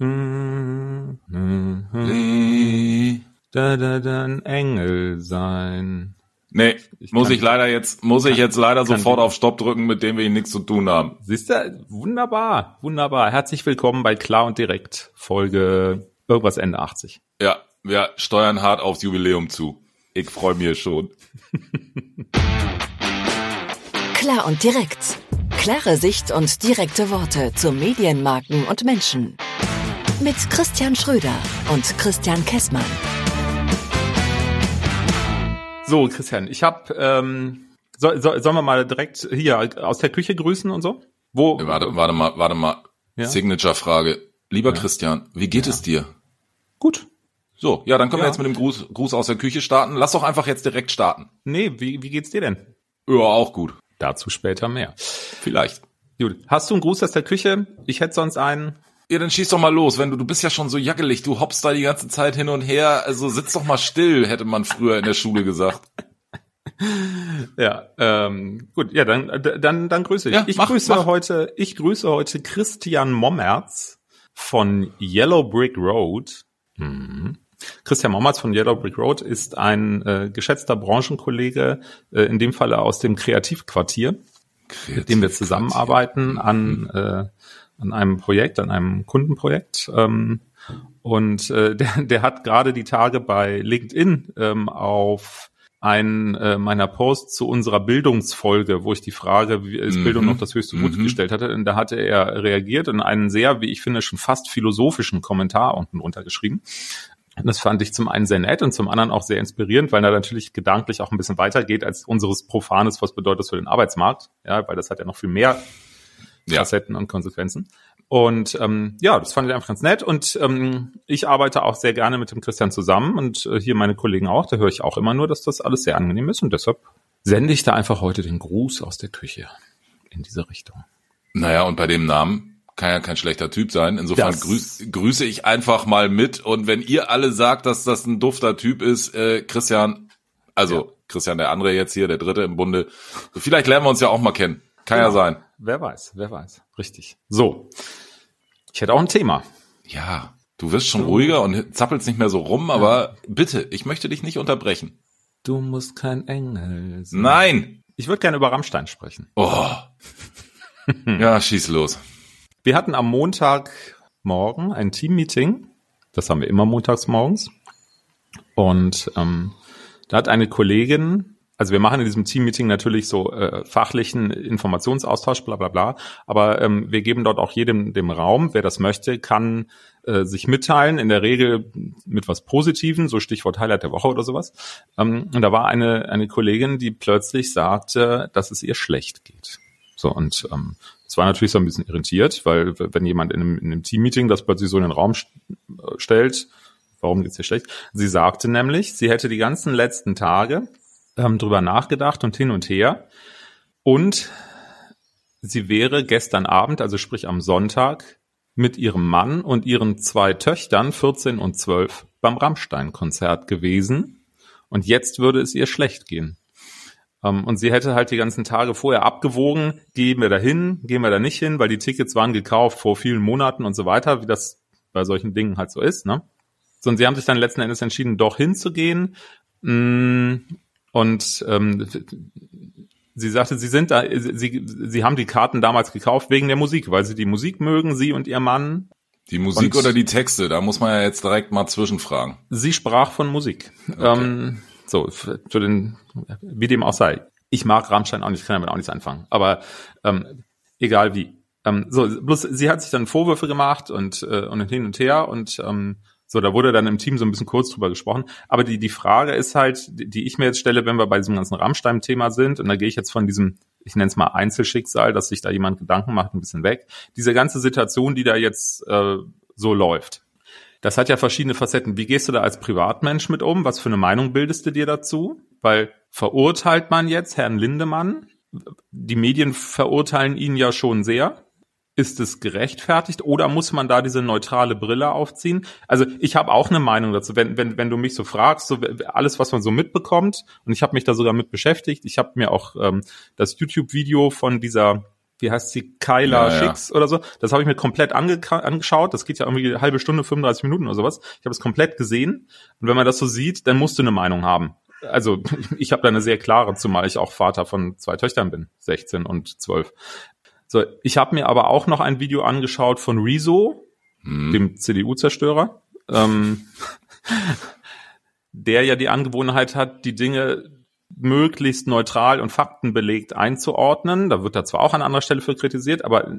Da, da, da, ein Engel sein. Nee, Ich muss ich leider jetzt, muss ich jetzt leider sofort auf Stopp drücken, mit dem wir nichts zu tun haben. Siehst du? Wunderbar, wunderbar. Herzlich willkommen bei Klar und Direkt, Folge irgendwas Ende 80. Ja, wir steuern hart aufs Jubiläum zu. Ich freue mich schon. Klar und direkt. Klare Sicht und direkte Worte zu Medienmarken und Menschen. Mit Christian Schröder und Christian Kessmann. So, Christian, ich habe, ähm, soll, soll, sollen wir mal direkt hier aus der Küche grüßen und so? Wo? Äh, Warte, warte mal, warte mal. Ja? Signature-Frage. Lieber Christian, wie geht es dir? Gut. So, ja, dann können Ja. wir jetzt mit dem Gruß, Gruß aus der Küche starten. Lass doch einfach jetzt direkt starten. Nee, wie, wie geht's dir denn? Ja, auch gut. Dazu später mehr. Vielleicht. Gut. Hast du einen Gruß aus der Küche? Ich hätte sonst einen. Ja, dann schieß doch mal los. Wenn du, du bist ja schon so jackelig, du hoppst da die ganze Zeit hin und her. Also sitz doch mal still, hätte man früher in der Schule gesagt. Ja, ähm, gut, ja, dann, äh, dann, dann grüße ich. Ja, ich mach, grüße mach. heute, ich grüße heute Christian Mommerz von Yellow Brick Road. Mhm. Christian Mommerz von Yellow Brick Road ist ein äh, geschätzter Branchenkollege, äh, in dem Falle aus dem Kreativquartier, mit dem wir zusammenarbeiten an, äh, an einem Projekt, an einem Kundenprojekt. Ähm, und äh, der, der hat gerade die Tage bei LinkedIn ähm, auf einen äh, meiner Posts zu unserer Bildungsfolge, wo ich die Frage, wie ist Mhm. Bildung noch das höchste Gut Mhm. gestellt hatte, und da hatte er reagiert und einen sehr, wie ich finde, schon fast philosophischen Kommentar unten untergeschrieben. Und das fand ich zum einen sehr nett und zum anderen auch sehr inspirierend, weil er natürlich gedanklich auch ein bisschen weitergeht als unseres Profanes, was bedeutet das für den Arbeitsmarkt, ja, weil das hat ja noch viel mehr Ja. Facetten und Konsequenzen. Und ähm, ja, das fand ich einfach ganz nett. Und ähm, ich arbeite auch sehr gerne mit dem Christian zusammen und äh, hier meine Kollegen auch. Da höre ich auch immer nur, dass das alles sehr angenehm ist. Und deshalb sende ich da einfach heute den Gruß aus der Küche in diese Richtung. Naja, und bei dem Namen kann ja kein schlechter Typ sein. Insofern grüß, grüße ich einfach mal mit. Und wenn ihr alle sagt, dass das ein dufter Typ ist, äh, Christian, also Ja. Christian der andere jetzt hier, der dritte im Bunde, vielleicht lernen wir uns ja auch mal kennen. Kann ja Genau. sein. Wer weiß, wer weiß. Richtig. So. Ich hätte auch ein Thema. Ja, du wirst schon ruhiger und zappelst nicht mehr so rum, aber bitte, ich möchte dich nicht unterbrechen. Du musst kein Engel sein. Nein! Ich würde gerne über Rammstein sprechen. Oh. ja, schieß los. Wir hatten am Montagmorgen ein Teammeeting. Das haben wir immer montags morgens. Und ähm, da hat eine Kollegin, also wir machen in diesem Teammeeting natürlich so äh, fachlichen Informationsaustausch, bla bla bla, aber ähm, wir geben dort auch jedem dem Raum, wer das möchte, kann äh, sich mitteilen, in der Regel mit was Positiven, so Stichwort Highlight der Woche oder sowas. Ähm, und da war eine, eine Kollegin, die plötzlich sagte, dass es ihr schlecht geht. So, und ähm, es war natürlich so ein bisschen irritiert, weil wenn jemand in einem, in einem Teammeeting das plötzlich so in den Raum st äh, stellt, warum geht's dir schlecht? Sie sagte nämlich, sie hätte die ganzen letzten Tage ähm, drüber nachgedacht und hin und her und sie wäre gestern Abend, also sprich am Sonntag, mit ihrem Mann und ihren zwei Töchtern, 14 und 12, beim Rammstein-Konzert gewesen und jetzt würde es ihr schlecht gehen. Ähm, und sie hätte halt die ganzen Tage vorher abgewogen, gehen wir da hin, gehen wir da nicht hin, weil die Tickets waren gekauft vor vielen Monaten und so weiter, wie das bei solchen Dingen halt so ist, ne? So, und sie haben sich dann letzten Endes entschieden, doch hinzugehen. Und ähm, sie sagte, sie sind da, sie, sie haben die Karten damals gekauft wegen der Musik, weil sie die Musik mögen, sie und ihr Mann. Die Musik Und- oder die Texte, da muss man ja jetzt direkt mal zwischenfragen. Sie sprach von Musik. Ähm, so, für den, wie dem auch sei. Ich mag Rammstein auch nicht, kann damit auch nichts anfangen. Aber ähm, egal wie. Ähm, so, bloß sie hat sich dann Vorwürfe gemacht und, äh, und hin und her und ähm, so, da wurde dann im Team so ein bisschen kurz drüber gesprochen. Aber die, die Frage ist halt, die, ich mir jetzt stelle, wenn wir bei diesem ganzen Rammstein-Thema sind, und da gehe ich jetzt von diesem, ich nenne es mal Einzelschicksal, dass sich da jemand Gedanken macht, ein bisschen weg. Diese ganze Situation, die da jetzt äh, so läuft. Das hat ja verschiedene Facetten. Wie gehst du da als Privatmensch mit um? Was für eine Meinung bildest du dir dazu? Weil verurteilt man jetzt Herrn Lindemann? Die Medien verurteilen ihn ja schon sehr. Ist es gerechtfertigt oder muss man da diese neutrale Brille aufziehen? Also ich habe auch eine Meinung dazu. Wenn, wenn, wenn du mich so fragst, so alles, was man so mitbekommt, und ich habe mich da sogar mit beschäftigt, ich habe mir auch ähm, das YouTube-Video von dieser wie heißt sie, Kyla Ja, ja. Schicks oder so. Das habe ich mir komplett ange angeschaut. Das geht ja irgendwie eine halbe Stunde, 35 Minuten oder sowas. Ich habe es komplett gesehen. Und wenn man das so sieht, dann musst du eine Meinung haben. Also ich habe da eine sehr klare, zumal ich auch Vater von zwei Töchtern bin, 16 und 12. So, ich habe mir aber auch noch ein Video angeschaut von Rezo, Hm. dem CDU-Zerstörer, ähm, der ja die Angewohnheit hat, die Dinge möglichst neutral und faktenbelegt einzuordnen. Da wird er zwar auch an anderer Stelle für kritisiert, aber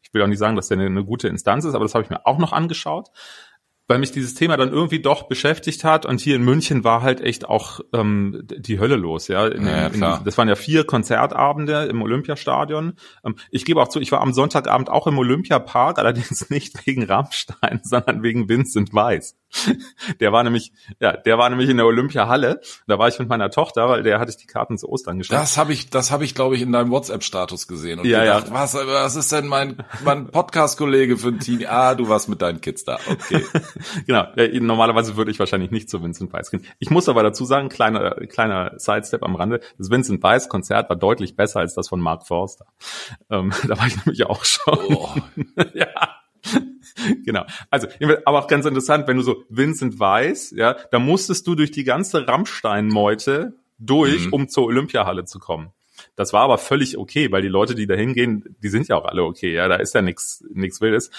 ich will auch nicht sagen, dass der eine, eine gute Instanz ist, aber das habe ich mir auch noch angeschaut, weil mich dieses Thema dann irgendwie doch beschäftigt hat. Und hier in München war halt echt auch ähm, die Hölle los. Ja, in, Ja, in, das waren ja vier Konzertabende im Olympiastadion. Ähm, ich gebe auch zu, ich war am Sonntagabend auch im Olympiapark, allerdings nicht wegen Rammstein, sondern wegen Vincent Weiss. Der war nämlich, ja, der war nämlich in der Olympiahalle. Da war ich mit meiner Tochter, weil der hatte ich die Karten zu Ostern geschenkt. Das habe ich, das habe ich, glaube ich, in deinem WhatsApp-Status gesehen und Ja, gedacht, ja. was, was ist denn mein, mein Podcast-Kollege für ein Team? Ah, du warst mit deinen Kids da. Okay. Genau. Normalerweise würde ich wahrscheinlich nicht zu Vincent Weiss gehen. Ich muss aber dazu sagen, kleiner, kleiner Sidestep am Rande, das Vincent Weiss Konzert war deutlich besser als das von Mark Forster. Ähm, da war ich nämlich auch schon. Oh. ja. Genau. Also, aber auch ganz interessant, wenn du so Vincent Weiss, ja, da musstest du durch die ganze Rammstein-Meute durch, Mhm. um zur Olympiahalle zu kommen. Das war aber völlig okay, weil die Leute, die da hingehen, die sind ja auch alle okay, ja, da ist ja nichts nichts Wildes.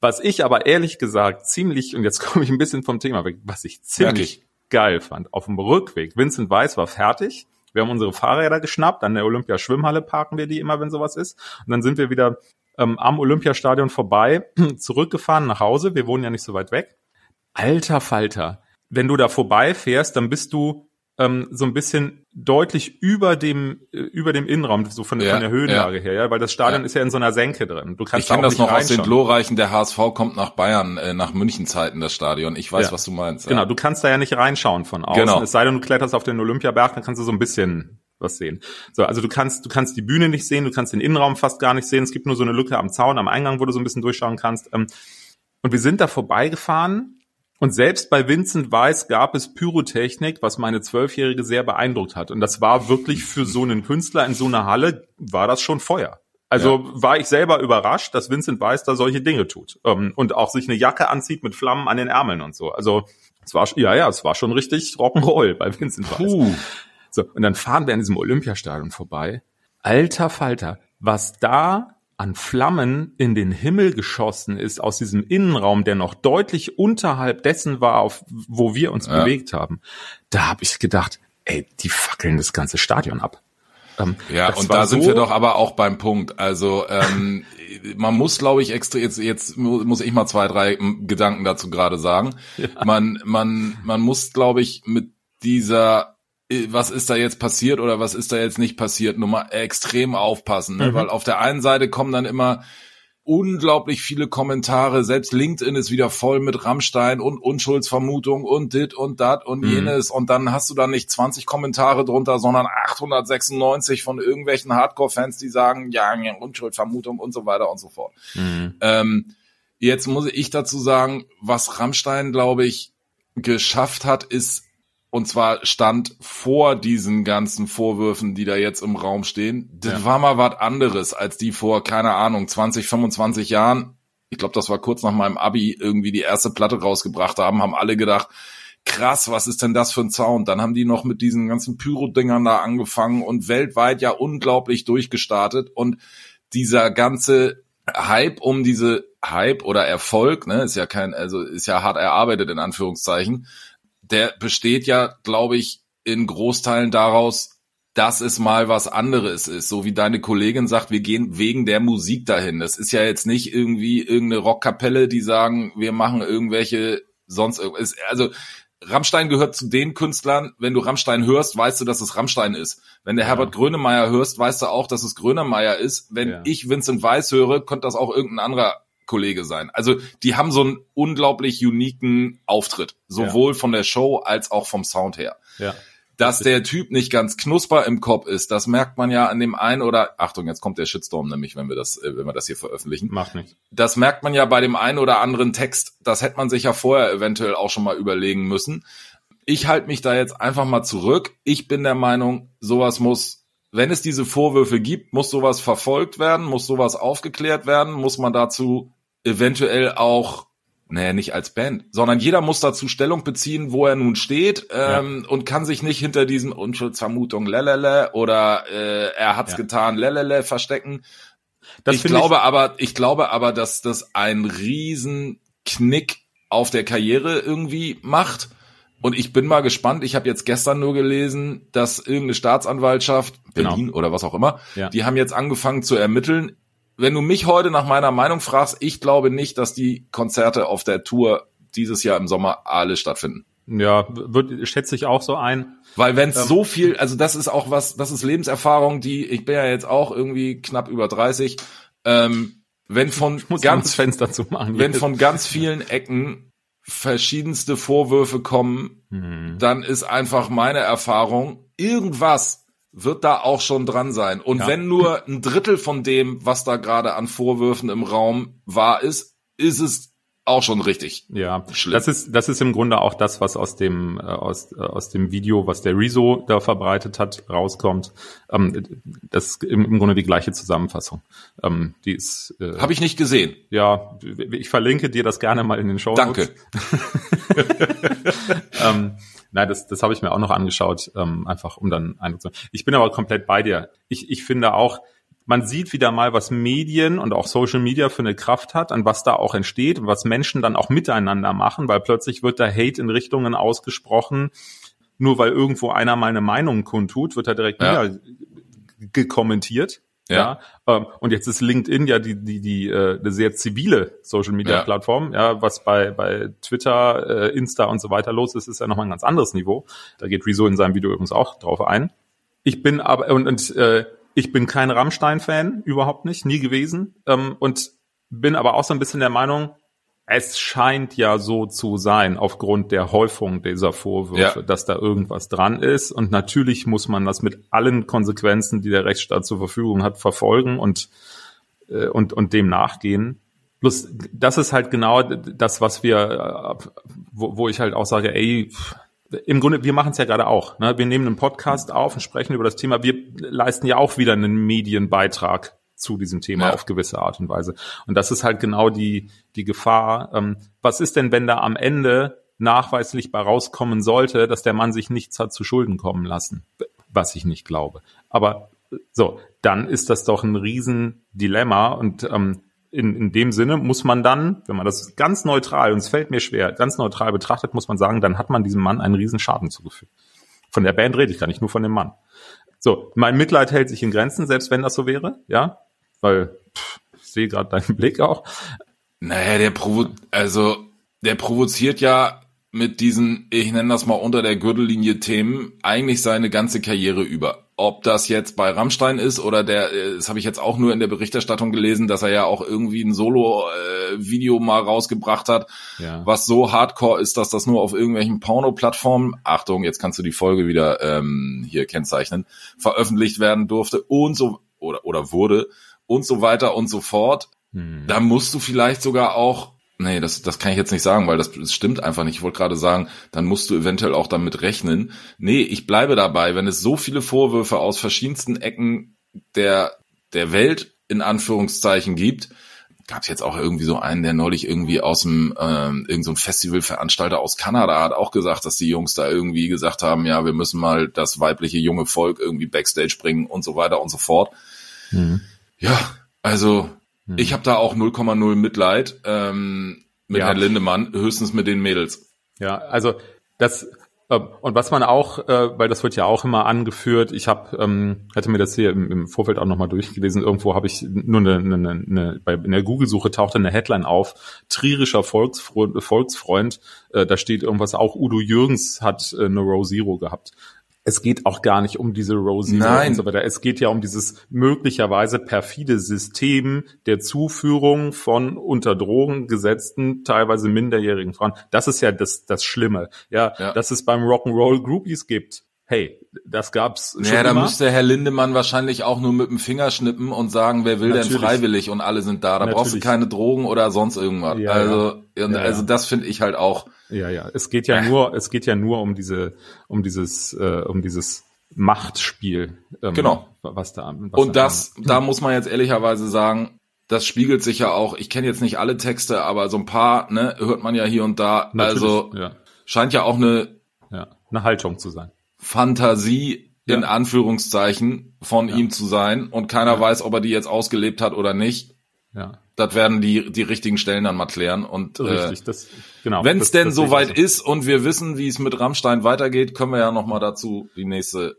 Was ich aber ehrlich gesagt ziemlich, und jetzt komme ich ein bisschen vom Thema weg, was ich ziemlich geil fand, auf dem Rückweg, Vincent Weiss war fertig, wir haben unsere Fahrräder geschnappt, an der Olympia-Schwimmhalle parken wir die immer, wenn sowas ist, und dann sind wir wieder ähm, am Olympiastadion vorbei, zurückgefahren nach Hause, wir wohnen ja nicht so weit weg. Alter Falter, wenn du da vorbeifährst, dann bist du ähm, so ein bisschen deutlich über dem äh, über dem Innenraum, so von, Ja, von der Höhenlage her, ja, weil das Stadion Ja. ist ja in so einer Senke drin. Du kannst Ich kenne das nicht noch aus den glorreichen, der HSV kommt nach Bayern, äh, nach München-Zeiten, das Stadion. Ich weiß, Ja. was du meinst. Genau, du kannst da ja nicht reinschauen von außen. Genau. Es sei denn, du kletterst auf den Olympiaberg, dann kannst du so ein bisschen was sehen. So, also du kannst, du kannst die Bühne nicht sehen, du kannst den Innenraum fast gar nicht sehen. Es gibt nur so eine Lücke am Zaun, am Eingang, wo du so ein bisschen durchschauen kannst. Ähm, Und wir sind da vorbeigefahren und selbst bei Vincent Weiss gab es Pyrotechnik, was meine Zwölfjährige sehr beeindruckt hat. Und das war wirklich für so einen Künstler in so einer Halle, war das schon Feuer. Also war ich selber überrascht, dass Vincent Weiss da solche Dinge tut. Ähm, Und auch sich eine Jacke anzieht mit Flammen an den Ärmeln und so. Also es war, ja, ja, es war schon richtig Rock'n'Roll bei Vincent Weiss. Puh. So, und dann fahren wir an diesem Olympiastadion vorbei. Alter Falter, was da an Flammen in den Himmel geschossen ist aus diesem Innenraum, der noch deutlich unterhalb dessen war, auf, wo wir uns Ja. bewegt haben. Da habe ich gedacht, ey, die fackeln das ganze Stadion ab. Ähm, Ja, und da sind so- wir doch aber auch beim Punkt. Also ähm, man muss, glaube ich, extra jetzt jetzt mu- muss ich mal zwei, drei Gedanken dazu gerade sagen. Man man man muss, glaube ich, mit dieser was ist da jetzt passiert oder was ist da jetzt nicht passiert, Nummer extrem aufpassen, ne? Mhm. weil auf der einen Seite kommen dann immer unglaublich viele Kommentare. Selbst LinkedIn ist wieder voll mit Rammstein und Unschuldsvermutung und dit und dat und Mhm. jenes. Und dann hast du da nicht 20 Kommentare drunter, sondern 896 von irgendwelchen Hardcore-Fans, die sagen, ja, ja, Unschuldsvermutung und so weiter und so fort. Mhm. Ähm, jetzt muss ich dazu sagen, was Rammstein, glaube ich, geschafft hat, ist, und zwar stand vor diesen ganzen Vorwürfen, die da jetzt im Raum stehen, das Ja. war mal was anderes als die vor, keine Ahnung, 20, 25 Jahren. Ich glaube, das war kurz nach meinem Abi irgendwie die erste Platte rausgebracht haben, haben alle gedacht, krass, was ist denn das für ein Sound? Dann haben die noch mit diesen ganzen Pyro-Dingern da angefangen und weltweit ja unglaublich durchgestartet und dieser ganze Hype um diese Hype oder Erfolg, ne, ist ja kein, also ist ja hart erarbeitet in Anführungszeichen, der besteht ja, glaube ich, in Großteilen daraus, dass es mal was anderes ist. So wie deine Kollegin sagt, wir gehen wegen der Musik dahin. Das ist ja jetzt nicht irgendwie irgendeine Rockkapelle, die sagen, wir machen irgendwelche sonst irgendwas. Also Rammstein gehört zu den Künstlern, wenn du Rammstein hörst, weißt du, dass es Rammstein ist. Wenn du Ja. Herbert Grönemeyer hörst, weißt du auch, dass es Grönemeyer ist. Wenn Ja. ich Vincent Weiss höre, könnte das auch irgendein anderer Kollege sein. Also die haben so einen unglaublich uniken Auftritt, sowohl von der Show als auch vom Sound her. Ja. Dass der Typ nicht ganz knusper im Kopf ist, das merkt man ja an dem einen oder Achtung, jetzt kommt der Shitstorm nämlich, wenn wir das, äh, wenn wir das hier veröffentlichen Macht nichts. das merkt man ja bei dem einen oder anderen Text. Das hätte man sich ja vorher eventuell auch schon mal überlegen müssen. Ich halte mich da jetzt einfach mal zurück. Ich bin der Meinung, sowas muss wenn es diese Vorwürfe gibt, muss sowas verfolgt werden, muss sowas aufgeklärt werden, muss man dazu eventuell auch naja, nicht als Band, sondern jeder muss dazu Stellung beziehen, wo er nun steht ähm, ja. und kann sich nicht hinter diesen Unschuldsvermutung lelele oder äh, er hat's ja. getan lelele verstecken. Das ich glaube ich aber, ich glaube aber, dass das ein riesen Knick auf der Karriere irgendwie macht. Und ich bin mal gespannt. Ich habe jetzt gestern nur gelesen, dass irgendeine Staatsanwaltschaft, genau. Berlin genau. oder was auch immer, ja. die haben jetzt angefangen zu ermitteln, wenn du mich heute nach meiner Meinung fragst, ich glaube nicht, dass die Konzerte auf der Tour dieses Jahr im Sommer alle stattfinden. Ja, wird, schätze ich auch so ein. Weil wenn es ähm, so viel, also das ist auch was, das ist Lebenserfahrung, die, ich bin ja jetzt auch irgendwie knapp über 30, ähm, wenn von ganz Fenster zu machen, wenn von ganz vielen Ecken verschiedenste Vorwürfe kommen, mhm. dann ist einfach meine Erfahrung, irgendwas wird da auch schon dran sein. Und ja. wenn nur ein Drittel von dem, was da gerade an Vorwürfen im Raum wahr ist, ist es auch schon richtig. Ja, schlimm. das ist das ist im Grunde auch das, was aus dem äh, aus äh, aus dem Video, was der Rezo da verbreitet hat, rauskommt. Ähm, das ist im, im Grunde die gleiche Zusammenfassung. Ähm, die ist. Äh, Habe ich nicht gesehen. Ja, ich verlinke dir das gerne mal in den Show. Danke. ähm, Nein, das, das habe ich mir auch noch angeschaut, ähm, einfach um dann Eindruck zu Ich bin aber komplett bei dir. Ich, ich finde auch, man sieht wieder mal, was Medien und auch Social Media für eine Kraft hat, an was da auch entsteht und was Menschen dann auch miteinander machen, weil plötzlich wird da Hate in Richtungen ausgesprochen. Nur weil irgendwo einer mal eine Meinung kundtut, wird er direkt ja. wieder gekommentiert. Ja. ja. Ähm, und jetzt ist LinkedIn ja die, die, die, äh, eine sehr zivile Social Media Plattform. Ja, was bei, bei Twitter, äh, Insta und so weiter los ist, ist ja nochmal ein ganz anderes Niveau. Da geht Rezo in seinem Video übrigens auch drauf ein. Ich bin aber, und, und äh, ich bin kein Rammstein-Fan, überhaupt nicht, nie gewesen. Ähm, und bin aber auch so ein bisschen der Meinung, es scheint ja so zu sein, aufgrund der Häufung dieser Vorwürfe, ja. dass da irgendwas dran ist. Und natürlich muss man das mit allen Konsequenzen, die der Rechtsstaat zur Verfügung hat, verfolgen und, äh, und, und dem nachgehen. Plus, das ist halt genau das, was wir, äh, wo, wo ich halt auch sage, ey, im Grunde, wir machen es ja gerade auch. Ne? Wir nehmen einen Podcast auf und sprechen über das Thema. Wir leisten ja auch wieder einen Medienbeitrag zu diesem Thema ja. auf gewisse Art und Weise. Und das ist halt genau die, die Gefahr. Ähm, was ist denn, wenn da am Ende nachweislich bei rauskommen sollte, dass der Mann sich nichts hat zu Schulden kommen lassen? Was ich nicht glaube. Aber so, dann ist das doch ein Riesendilemma und ähm, in, in dem Sinne muss man dann, wenn man das ganz neutral, und es fällt mir schwer, ganz neutral betrachtet, muss man sagen, dann hat man diesem Mann einen Riesenschaden zugefügt. Von der Band rede ich gar nicht, nur von dem Mann. So, mein Mitleid hält sich in Grenzen, selbst wenn das so wäre, ja weil pff, ich sehe gerade deinen Blick auch. Naja, der provo also der provoziert ja mit diesen, ich nenne das mal unter der Gürtellinie Themen, eigentlich seine ganze Karriere über. Ob das jetzt bei Rammstein ist oder der, äh, das habe ich jetzt auch nur in der Berichterstattung gelesen, dass er ja auch irgendwie ein Solo-Video mal rausgebracht hat, ja. was so hardcore ist, dass das nur auf irgendwelchen Porno-Plattformen, Achtung, jetzt kannst du die Folge wieder ähm, hier kennzeichnen, veröffentlicht werden durfte und so oder oder wurde und so weiter und so fort. Hm. Da musst du vielleicht sogar auch, nee, das, das kann ich jetzt nicht sagen, weil das, das stimmt einfach nicht. Ich wollte gerade sagen, dann musst du eventuell auch damit rechnen. Nee, ich bleibe dabei, wenn es so viele Vorwürfe aus verschiedensten Ecken der, der Welt in Anführungszeichen gibt, gab es jetzt auch irgendwie so einen, der neulich irgendwie aus dem ähm, irgendein so Festivalveranstalter aus Kanada hat auch gesagt, dass die Jungs da irgendwie gesagt haben, ja, wir müssen mal das weibliche junge Volk irgendwie backstage bringen und so weiter und so fort. Mhm. Ja, also hm. ich habe da auch 0,0 Mitleid ähm, mit ja. Herrn Lindemann, höchstens mit den Mädels. Ja, also das äh, und was man auch, äh, weil das wird ja auch immer angeführt, ich habe, ähm, hatte mir das hier im, im Vorfeld auch nochmal durchgelesen, irgendwo habe ich nur eine, eine, eine bei, in der Google-Suche tauchte eine Headline auf, trierischer Volksfreund, Volksfreund äh, da steht irgendwas, auch Udo Jürgens hat äh, eine Row Zero gehabt es geht auch gar nicht um diese Rosie Nein. und so weiter. Es geht ja um dieses möglicherweise perfide System der Zuführung von unter Drogen gesetzten, teilweise minderjährigen Frauen. Das ist ja das, das Schlimme. Ja, ja. dass es beim Rock'n'Roll Groupies gibt. Hey, das gab's schon Ja, da müsste Herr Lindemann wahrscheinlich auch nur mit dem Finger schnippen und sagen, wer will Natürlich. denn freiwillig und alle sind da. Da Natürlich. brauchst du keine Drogen oder sonst irgendwas. Ja, also, ja. also das finde ich halt auch ja, ja. Es geht ja nur, es geht ja nur um diese, um dieses, äh, um dieses Machtspiel. Ähm, genau. Was da. Was und das, da muss man jetzt ehrlicherweise sagen, das spiegelt sich ja auch. Ich kenne jetzt nicht alle Texte, aber so ein paar, ne, hört man ja hier und da. Natürlich, also ja. scheint ja auch eine, ja, eine Haltung zu sein. Fantasie in ja. Anführungszeichen von ihm zu sein und keiner weiß, ob er die jetzt ausgelebt hat oder nicht. Ja. Das werden die, die richtigen Stellen dann mal klären. Und Richtig, äh, das, genau, wenn es denn soweit so. ist und wir wissen, wie es mit Rammstein weitergeht, können wir ja noch mal dazu die nächste,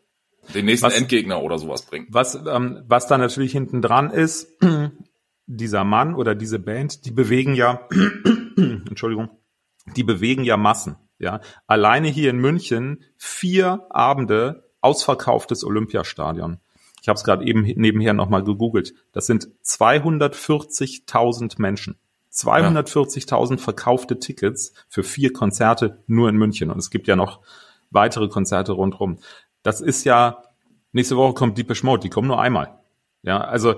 den nächsten was, Endgegner oder sowas bringen. Was, ähm, was da natürlich hinten dran ist, dieser Mann oder diese Band, die bewegen ja, Entschuldigung, die bewegen ja Massen. Ja, alleine hier in München vier Abende ausverkauftes Olympiastadion. Ich habe es gerade eben nebenher nochmal gegoogelt. Das sind 240.000 Menschen. 240.000 verkaufte Tickets für vier Konzerte nur in München. Und es gibt ja noch weitere Konzerte rundherum. Das ist ja, nächste Woche kommt Deepish Mode, die kommen nur einmal. Ja, also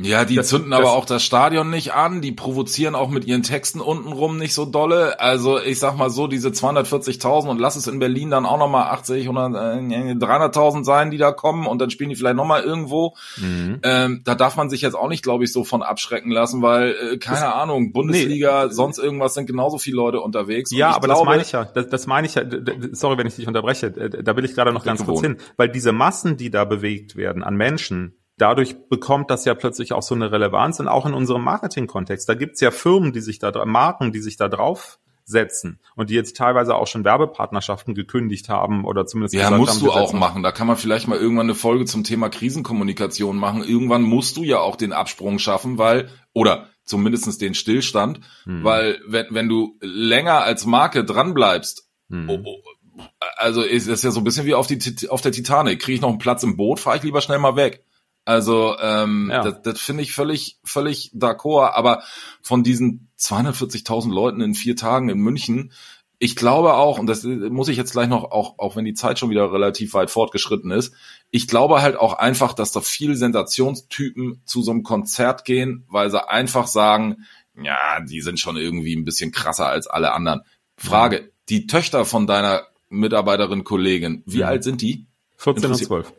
ja, die das, zünden das, aber auch das Stadion nicht an, die provozieren auch mit ihren Texten untenrum nicht so dolle. Also ich sag mal so, diese 240.000 und lass es in Berlin dann auch nochmal 80, 100, äh, 300.000 sein, die da kommen und dann spielen die vielleicht nochmal irgendwo. Mhm. Ähm, da darf man sich jetzt auch nicht, glaube ich, so von abschrecken lassen, weil, äh, keine das, Ahnung, Bundesliga, nee. sonst irgendwas sind genauso viele Leute unterwegs. Ja, aber glaube, das meine ich ja, das, das meine ich ja, sorry, wenn ich dich unterbreche, da will ich gerade noch ganz kurz hin, weil diese Massen, die da bewegt werden an Menschen, dadurch bekommt das ja plötzlich auch so eine Relevanz und auch in unserem Marketing-Kontext. Da gibt's ja Firmen, die sich da, Marken, die sich da drauf setzen und die jetzt teilweise auch schon Werbepartnerschaften gekündigt haben oder zumindest ja musst haben, du auch machen da kann man vielleicht mal irgendwann eine Folge zum Thema Krisenkommunikation machen irgendwann musst du ja auch den Absprung schaffen weil oder zumindestens den Stillstand hm. weil wenn wenn du länger als Marke dran bleibst hm. oh, oh, also ist es ja so ein bisschen wie auf die auf der Titanic kriege ich noch einen Platz im Boot fahre ich lieber schnell mal weg also ähm, ja. das, das finde ich völlig, völlig d'accord. Aber von diesen 240.000 Leuten in vier Tagen in München, ich glaube auch, und das muss ich jetzt gleich noch, auch, auch wenn die Zeit schon wieder relativ weit fortgeschritten ist, ich glaube halt auch einfach, dass da viele Sensationstypen zu so einem Konzert gehen, weil sie einfach sagen, ja, die sind schon irgendwie ein bisschen krasser als alle anderen. Frage, die Töchter von deiner Mitarbeiterin, Kollegin, wie ja. alt sind die? 14 und 12.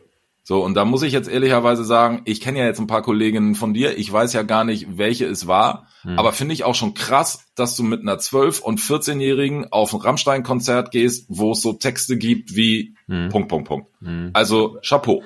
So, und da muss ich jetzt ehrlicherweise sagen, ich kenne ja jetzt ein paar Kolleginnen von dir, ich weiß ja gar nicht, welche es war, hm. aber finde ich auch schon krass, dass du mit einer 12- und 14-Jährigen auf ein Rammstein-Konzert gehst, wo es so Texte gibt wie hm. Punkt, Punkt, Punkt. Hm. Also, Chapeau.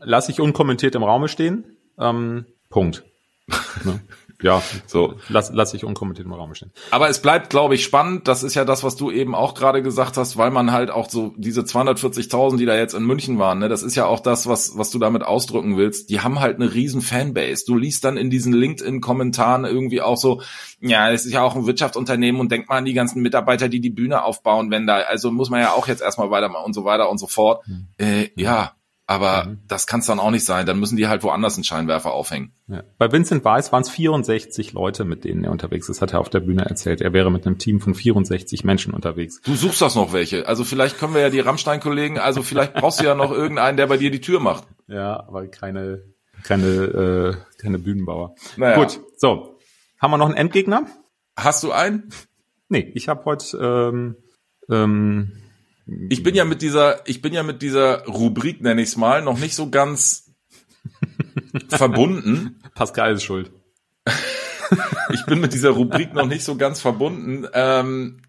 Lass ich unkommentiert im Raume stehen. Ähm, Punkt. ne? Ja, so lass, lass ich unkommentiert im Raum stehen. Aber es bleibt, glaube ich, spannend. Das ist ja das, was du eben auch gerade gesagt hast, weil man halt auch so diese 240.000, die da jetzt in München waren, ne, das ist ja auch das, was was du damit ausdrücken willst. Die haben halt eine riesen Fanbase. Du liest dann in diesen LinkedIn-Kommentaren irgendwie auch so, ja, es ist ja auch ein Wirtschaftsunternehmen und denk mal an die ganzen Mitarbeiter, die die Bühne aufbauen, wenn da, also muss man ja auch jetzt erstmal weitermachen und so weiter und so fort. Hm. Äh, ja, aber mhm. das kann es dann auch nicht sein. Dann müssen die halt woanders einen Scheinwerfer aufhängen. Ja. Bei Vincent Weiss waren es 64 Leute, mit denen er unterwegs ist, hat er auf der Bühne erzählt. Er wäre mit einem Team von 64 Menschen unterwegs. Du suchst das noch welche. Also vielleicht können wir ja die Rammstein-Kollegen, also vielleicht brauchst du ja noch irgendeinen, der bei dir die Tür macht. Ja, aber keine, keine, äh, keine Bühnenbauer. Naja. Gut, so. Haben wir noch einen Endgegner? Hast du einen? Nee, ich habe heute ähm, ähm, ich bin ja mit dieser, ich bin ja mit dieser Rubrik, nenne ich es mal, noch nicht so ganz verbunden. Pascal ist schuld. ich bin mit dieser Rubrik noch nicht so ganz verbunden. Ähm,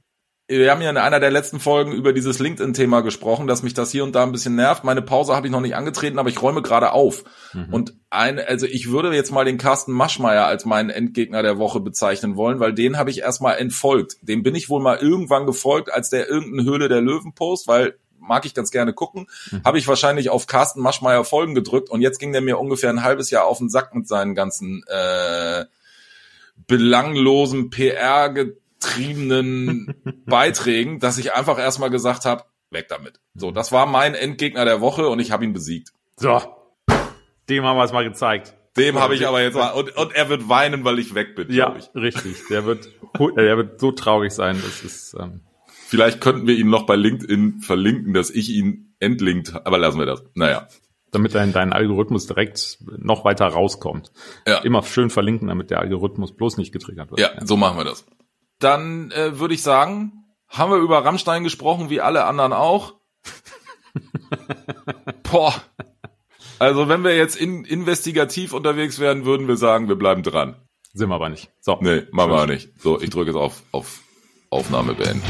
wir haben ja in einer der letzten Folgen über dieses LinkedIn-Thema gesprochen, dass mich das hier und da ein bisschen nervt. Meine Pause habe ich noch nicht angetreten, aber ich räume gerade auf. Mhm. Und ein, also ich würde jetzt mal den Carsten Maschmeyer als meinen Endgegner der Woche bezeichnen wollen, weil den habe ich erstmal entfolgt. Dem bin ich wohl mal irgendwann gefolgt, als der irgendeine Höhle der Löwen post, weil mag ich ganz gerne gucken, mhm. habe ich wahrscheinlich auf Carsten Maschmeyer Folgen gedrückt und jetzt ging der mir ungefähr ein halbes Jahr auf den Sack mit seinen ganzen äh, belanglosen PR triebenden Beiträgen, dass ich einfach erstmal gesagt habe, weg damit. So, das war mein Endgegner der Woche und ich habe ihn besiegt. So, dem haben wir es mal gezeigt. Dem habe ich aber jetzt mal und, und er wird weinen, weil ich weg bin. Ja, ich. richtig. Der wird, der wird so traurig sein. Das ist. Ähm Vielleicht könnten wir ihn noch bei LinkedIn verlinken, dass ich ihn entlinkt, aber lassen wir das. Naja. Damit dein, dein Algorithmus direkt noch weiter rauskommt. Ja. Immer schön verlinken, damit der Algorithmus bloß nicht getriggert wird. Ja, ja. so machen wir das. Dann äh, würde ich sagen, haben wir über Rammstein gesprochen, wie alle anderen auch. Boah. Also wenn wir jetzt in, investigativ unterwegs wären, würden wir sagen, wir bleiben dran. Sind wir aber nicht. So. Nee, machen wir auch nicht. So, ich drücke jetzt auf, auf Aufnahme beenden.